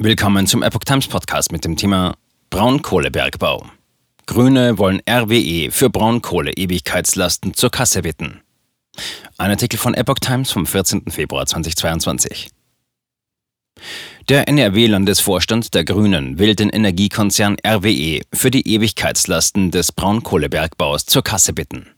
Willkommen zum Epoch Times Podcast mit dem Thema Braunkohlebergbau. Grüne wollen RWE für Braunkohle-Ewigkeitslasten zur Kasse bitten. Ein Artikel von Epoch Times vom 14. Februar 2022. Der NRW-Landesvorstand der Grünen will den Energiekonzern RWE für die Ewigkeitslasten des Braunkohlebergbaus zur Kasse bitten.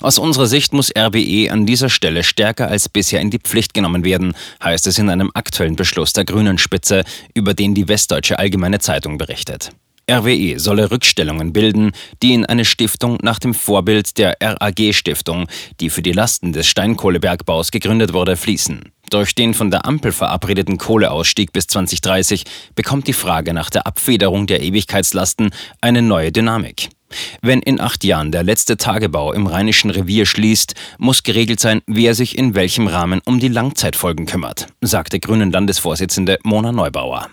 Aus unserer Sicht muss RWE an dieser Stelle stärker als bisher in die Pflicht genommen werden, heißt es in einem aktuellen Beschluss der Grünen Spitze, über den die Westdeutsche Allgemeine Zeitung berichtet. RWE solle Rückstellungen bilden, die in eine Stiftung nach dem Vorbild der RAG-Stiftung, die für die Lasten des Steinkohlebergbaus gegründet wurde, fließen. Durch den von der Ampel verabredeten Kohleausstieg bis 2030 bekommt die Frage nach der Abfederung der Ewigkeitslasten eine neue Dynamik. Wenn in acht Jahren der letzte Tagebau im Rheinischen Revier schließt, muss geregelt sein, wer sich in welchem Rahmen um die Langzeitfolgen kümmert, sagte Grünen Landesvorsitzende Mona Neubauer.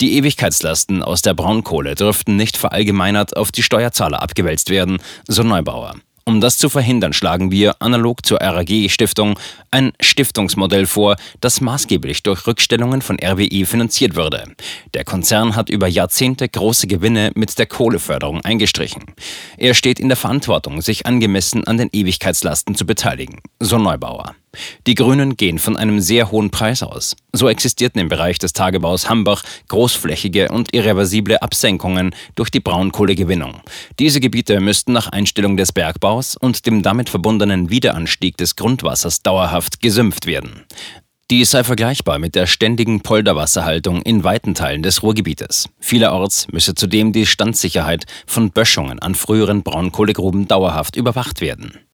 Die Ewigkeitslasten aus der Braunkohle dürften nicht verallgemeinert auf die Steuerzahler abgewälzt werden, so Neubauer. Um das zu verhindern, schlagen wir, analog zur RAG-Stiftung, ein Stiftungsmodell vor, das maßgeblich durch Rückstellungen von RWE finanziert würde. Der Konzern hat über Jahrzehnte große Gewinne mit der Kohleförderung eingestrichen. Er steht in der Verantwortung, sich angemessen an den Ewigkeitslasten zu beteiligen, so Neubauer. Die Grünen gehen von einem sehr hohen Preis aus. So existierten im Bereich des Tagebaus Hambach großflächige und irreversible Absenkungen durch die Braunkohlegewinnung. Diese Gebiete müssten nach Einstellung des Bergbaus und dem damit verbundenen Wiederanstieg des Grundwassers dauerhaft gesümpft werden. Dies sei vergleichbar mit der ständigen Polderwasserhaltung in weiten Teilen des Ruhrgebietes. Vielerorts müsse zudem die Standsicherheit von Böschungen an früheren Braunkohlegruben dauerhaft überwacht werden.